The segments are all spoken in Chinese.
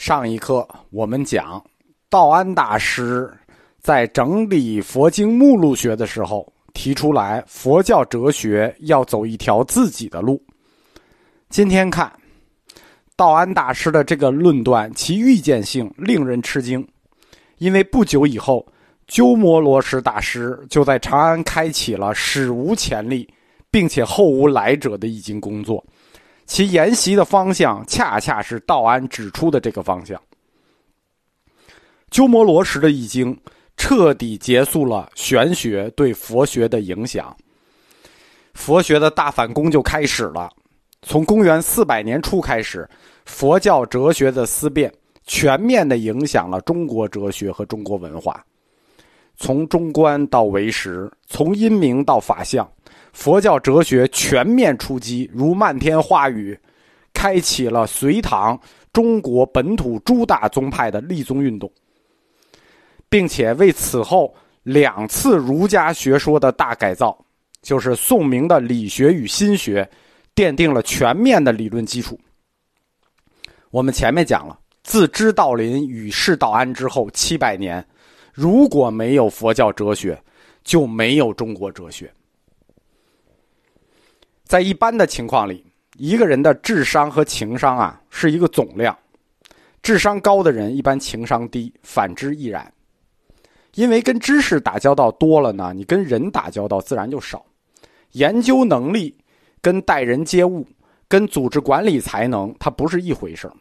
上一课我们讲，道安大师在整理佛经目录学的时候，提出来佛教哲学要走一条自己的路。今天看，道安大师的这个论断，其预见性令人吃惊，因为不久以后，鸠摩罗什大师就在长安开启了史无前例，并且后无来者的易经工作。其研习的方向恰恰是道安指出的这个方向。鸠摩罗什的易经彻底结束了玄学对佛学的影响，佛学的大反攻就开始了。从公元四百年初开始，佛教哲学的思辨全面的影响了中国哲学和中国文化，从中观到唯识，从阴明到法相。佛教哲学全面出击，如漫天花雨，开启了隋唐中国本土诸大宗派的立宗运动，并且为此后两次儒家学说的大改造，就是宋明的理学与心学，奠定了全面的理论基础。我们前面讲了，自知道林与世道安之后七百年，如果没有佛教哲学，就没有中国哲学。在一般的情况里，一个人的智商和情商啊是一个总量，智商高的人一般情商低，反之亦然。因为跟知识打交道多了呢，你跟人打交道自然就少。研究能力跟待人接物、跟组织管理才能，它不是一回事儿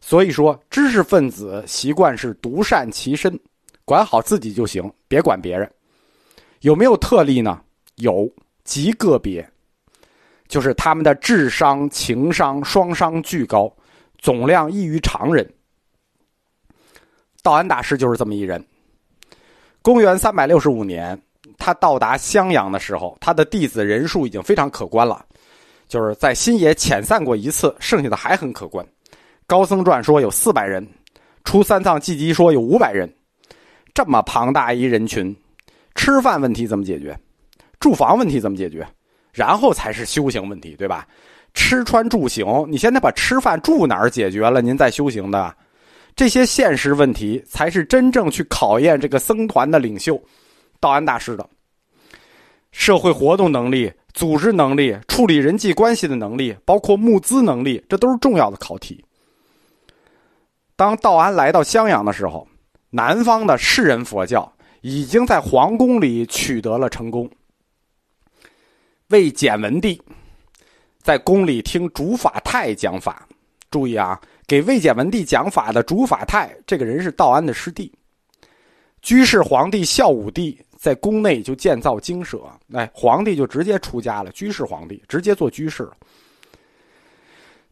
所以说，知识分子习惯是独善其身，管好自己就行，别管别人。有没有特例呢？有，极个别。就是他们的智商、情商双商巨高，总量异于常人。道安大师就是这么一人。公元三百六十五年，他到达襄阳的时候，他的弟子人数已经非常可观了，就是在新野遣散过一次，剩下的还很可观。高僧传说有四百人，出三藏记集说有五百人，这么庞大一人群，吃饭问题怎么解决？住房问题怎么解决？然后才是修行问题，对吧？吃穿住行，你现在把吃饭住哪儿解决了，您再修行的，这些现实问题才是真正去考验这个僧团的领袖道安大师的社会活动能力、组织能力、处理人际关系的能力，包括募资能力，这都是重要的考题。当道安来到襄阳的时候，南方的士人佛教已经在皇宫里取得了成功。魏简文帝在宫里听主法泰讲法，注意啊，给魏简文帝讲法的主法泰这个人是道安的师弟。居士皇帝孝武帝在宫内就建造精舍，哎，皇帝就直接出家了，居士皇帝直接做居士了。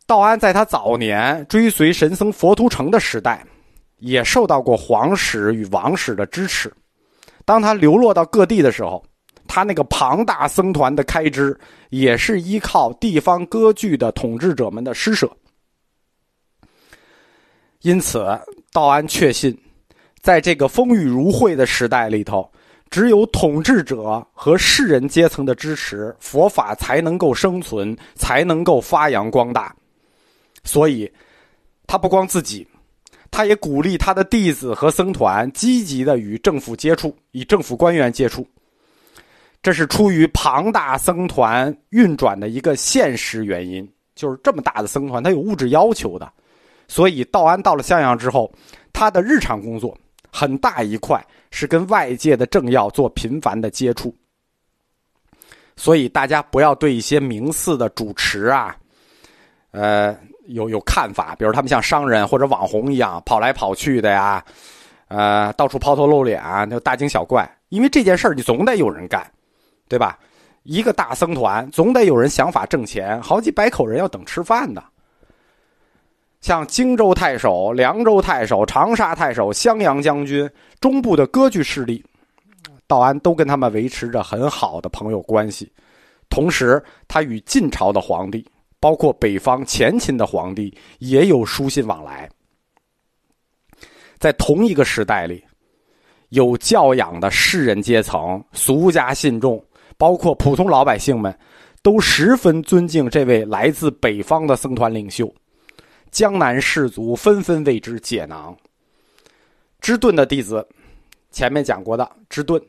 道安在他早年追随神僧佛图澄的时代，也受到过皇室与王室的支持。当他流落到各地的时候。他那个庞大僧团的开支，也是依靠地方割据的统治者们的施舍。因此，道安确信，在这个风雨如晦的时代里头，只有统治者和士人阶层的支持，佛法才能够生存，才能够发扬光大。所以，他不光自己，他也鼓励他的弟子和僧团积极的与政府接触，与政府官员接触。这是出于庞大僧团运转的一个现实原因，就是这么大的僧团，它有物质要求的，所以道安到了襄阳之后，他的日常工作很大一块是跟外界的政要做频繁的接触，所以大家不要对一些名寺的主持啊，呃，有有看法，比如他们像商人或者网红一样跑来跑去的呀，呃，到处抛头露脸啊，就大惊小怪，因为这件事儿你总得有人干。对吧？一个大僧团总得有人想法挣钱，好几百口人要等吃饭的。像荆州太守、凉州太守、长沙太守、襄阳将军、中部的割据势力，道安都跟他们维持着很好的朋友关系。同时，他与晋朝的皇帝，包括北方前秦的皇帝，也有书信往来。在同一个时代里，有教养的士人阶层、俗家信众。包括普通老百姓们，都十分尊敬这位来自北方的僧团领袖，江南士族纷纷为之解囊。支顿的弟子，前面讲过的支顿，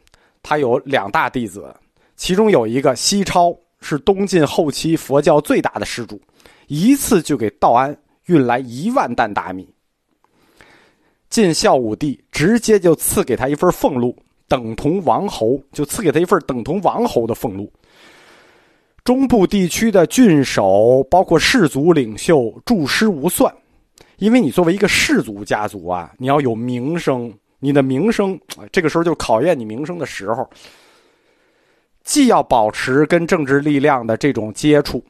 他有两大弟子，其中有一个西超是东晋后期佛教最大的施主，一次就给道安运来一万担大米。晋孝武帝直接就赐给他一份俸禄，等同王侯，就赐给他一份等同王侯的俸禄。中部地区的郡守，包括士族领袖，著诗无算。因为你作为一个氏族家族啊，你要有名声，你的名声，这个时候就考验你名声的时候。既要保持跟政治力量的这种接触，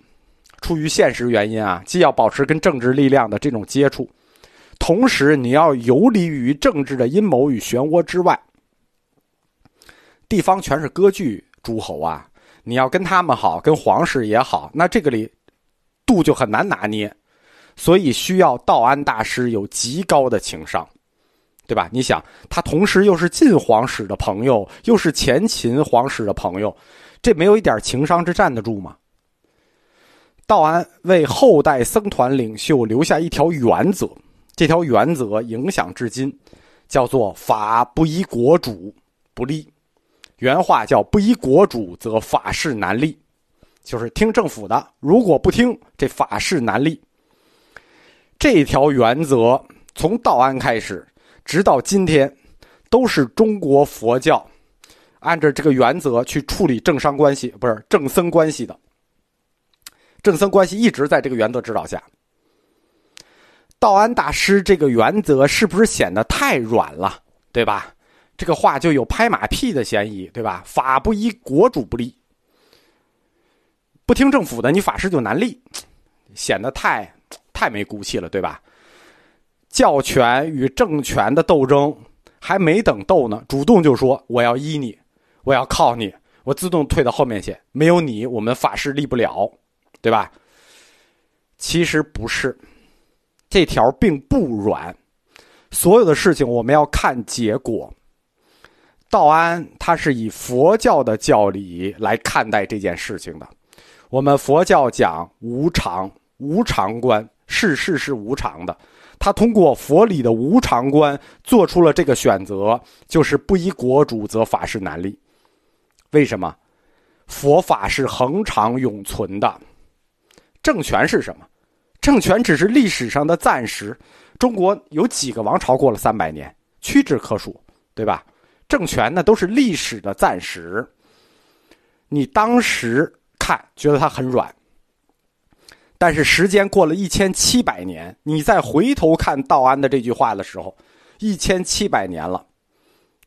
出于现实原因啊，既要保持跟政治力量的这种接触，同时你要游离于政治的阴谋与漩涡之外。地方全是割据诸侯啊。你要跟他们好，跟皇室也好，那这个里度就很难拿捏，所以需要道安大师有极高的情商，对吧？你想，他同时又是晋皇室的朋友，又是前秦皇室的朋友，这没有一点情商之站得住吗？道安为后代僧团领袖留下一条原则，这条原则影响至今，叫做“法不依国主不立”。原话叫“不依国主，则法事难立”，就是听政府的；如果不听，这法事难立。这条原则从道安开始，直到今天，都是中国佛教按照这个原则去处理政商关系，不是政僧关系的。政僧关系一直在这个原则指导下。道安大师这个原则是不是显得太软了？对吧？这个话就有拍马屁的嫌疑，对吧？法不依国主不立，不听政府的，你法师就难立，显得太太没骨气了，对吧？教权与政权的斗争还没等斗呢，主动就说我要依你，我要靠你，我自动退到后面去，没有你，我们法师立不了，对吧？其实不是，这条并不软，所有的事情我们要看结果。道安他是以佛教的教理来看待这件事情的。我们佛教讲无常，无常观，世事是无常的。他通过佛理的无常观做出了这个选择，就是不依国主，则法事难立。为什么？佛法是恒常永存的，政权是什么？政权只是历史上的暂时。中国有几个王朝过了三百年，屈指可数，对吧？政权呢都是历史的暂时，你当时看觉得它很软，但是时间过了一千七百年，你再回头看道安的这句话的时候，一千七百年了，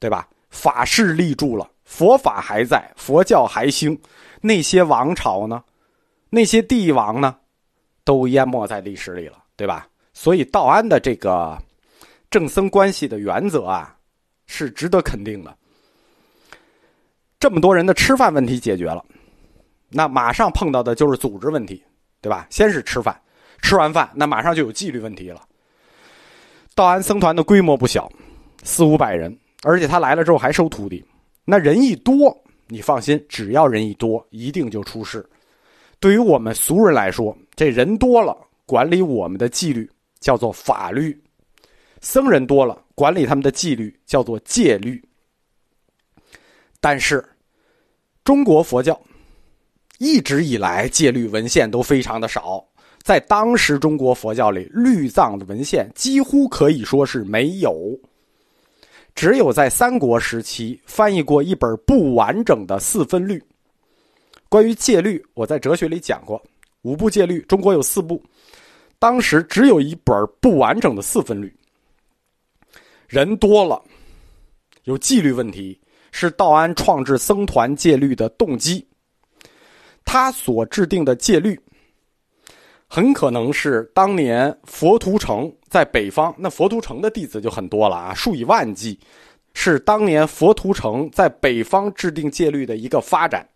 对吧？法势立住了，佛法还在，佛教还兴，那些王朝呢，那些帝王呢，都淹没在历史里了，对吧？所以道安的这个正僧关系的原则啊。是值得肯定的。这么多人的吃饭问题解决了，那马上碰到的就是组织问题，对吧？先是吃饭，吃完饭，那马上就有纪律问题了。道安僧团的规模不小，四五百人，而且他来了之后还收徒弟。那人一多，你放心，只要人一多，一定就出事。对于我们俗人来说，这人多了，管理我们的纪律叫做法律；僧人多了。管理他们的纪律叫做戒律，但是中国佛教一直以来戒律文献都非常的少，在当时中国佛教里，律藏的文献几乎可以说是没有，只有在三国时期翻译过一本不完整的四分律。关于戒律，我在哲学里讲过，五部戒律，中国有四部，当时只有一本不完整的四分律。人多了，有纪律问题，是道安创制僧团戒律的动机。他所制定的戒律，很可能是当年佛图澄在北方，那佛图澄的弟子就很多了啊，数以万计，是当年佛图澄在北方制定戒律的一个发展。